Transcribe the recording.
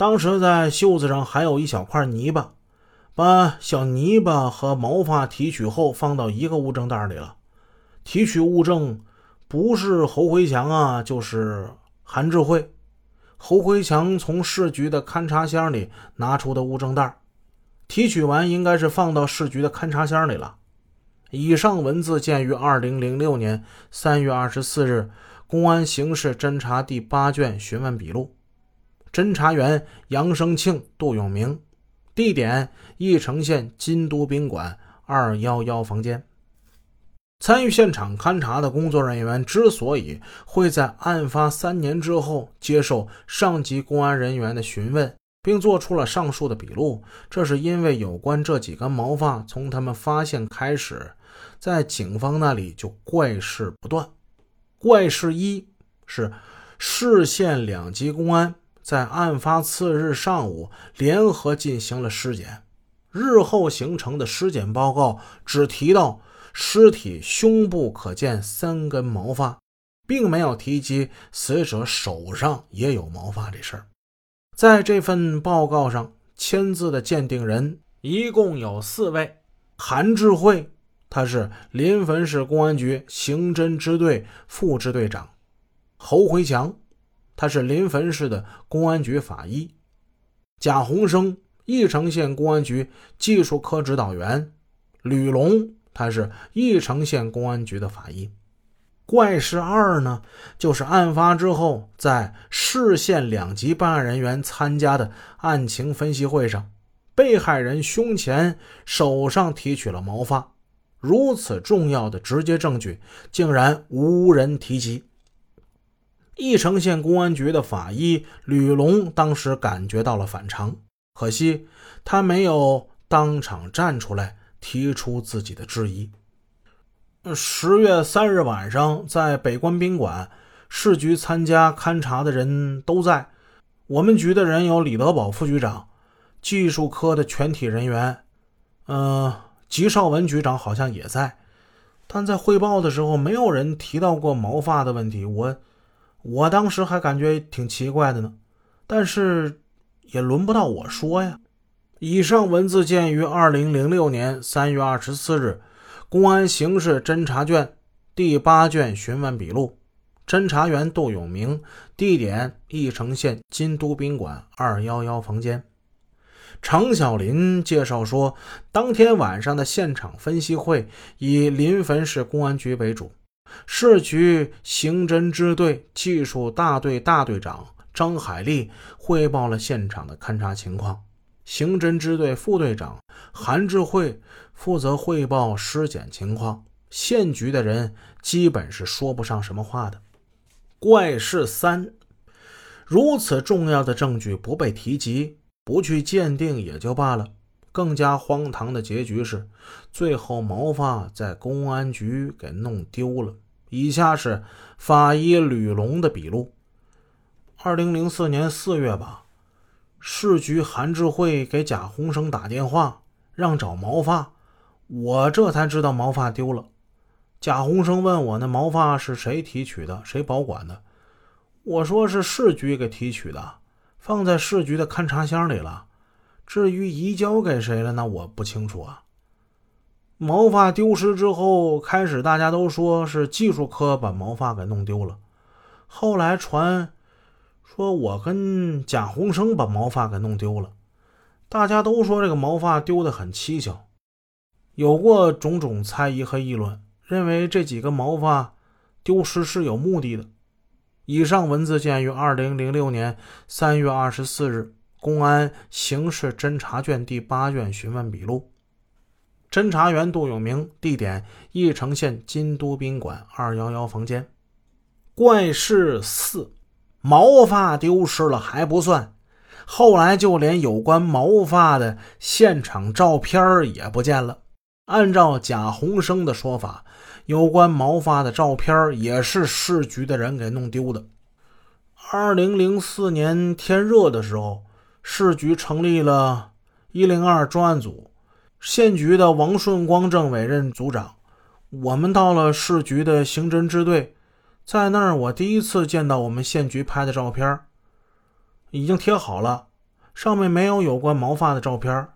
当时在袖子上还有一小块泥巴，把小泥巴和毛发提取后放到一个物证袋里了。提取物证不是侯回强啊，就是韩志慧。侯回强从市局的勘察箱里拿出的物证袋，提取完应该是放到市局的勘察箱里了。以上文字见于二零零六年三月二十四日公安刑事侦查第八卷询问笔录。侦查员杨生庆、杜永明，地点义城县金都宾馆二幺幺房间。参与现场勘查的工作人员之所以会在案发三年之后接受上级公安人员的询问，并做出了上述的笔录，这是因为有关这几根毛发从他们发现开始，在警方那里就怪事不断。怪事一是市县两级公安。在案发次日上午，联合进行了尸检。日后形成的尸检报告只提到尸体胸部可见三根毛发，并没有提及死者手上也有毛发这事儿。在这份报告上签字的鉴定人一共有四位：韩智慧，他是临汾市公安局刑侦支队副支队长；侯回强。他是临汾市的公安局法医，贾洪生，翼城县公安局技术科指导员，吕龙，他是翼城县公安局的法医。怪事二呢，就是案发之后，在市县两级办案人员参加的案情分析会上，被害人胸前、手上提取了毛发，如此重要的直接证据，竟然无人提及。义城县公安局的法医吕龙当时感觉到了反常，可惜他没有当场站出来提出自己的质疑。十月三日晚上，在北关宾馆，市局参加勘查的人都在。我们局的人有李德宝副局长，技术科的全体人员，嗯，吉少文局长好像也在，但在汇报的时候，没有人提到过毛发的问题。我。我当时还感觉挺奇怪的呢，但是也轮不到我说呀。以上文字见于二零零六年三月二十四日公安刑事侦查卷第八卷询问笔录，侦查员杜永明，地点义城县金都宾馆二幺幺房间。常小林介绍说，当天晚上的现场分析会以临汾市公安局为主。市局刑侦支队技术大队大队长张海丽汇报了现场的勘查情况，刑侦支队副队长韩志慧负责汇报尸检情况。县局的人基本是说不上什么话的。怪事三，如此重要的证据不被提及，不去鉴定也就罢了，更加荒唐的结局是，最后毛发在公安局给弄丢了。以下是法医吕龙的笔录：二零零四年四月吧，市局韩志慧给贾洪生打电话，让找毛发，我这才知道毛发丢了。贾洪生问我那毛发是谁提取的，谁保管的？我说是市局给提取的，放在市局的勘察箱里了。至于移交给谁了，那我不清楚啊。毛发丢失之后，开始大家都说是技术科把毛发给弄丢了。后来传说我跟贾洪生把毛发给弄丢了。大家都说这个毛发丢得很蹊跷，有过种种猜疑和议论，认为这几个毛发丢失是有目的的。以上文字见于二零零六年三月二十四日公安刑事侦查卷第八卷询问笔录。侦查员杜永明，地点义城县金都宾馆二幺幺房间。怪事四：毛发丢失了还不算，后来就连有关毛发的现场照片也不见了。按照贾洪生的说法，有关毛发的照片也是市局的人给弄丢的。二零零四年天热的时候，市局成立了一零二专案组。县局的王顺光政委任组长，我们到了市局的刑侦支队，在那儿我第一次见到我们县局拍的照片，已经贴好了。上面没有有关毛发的照片，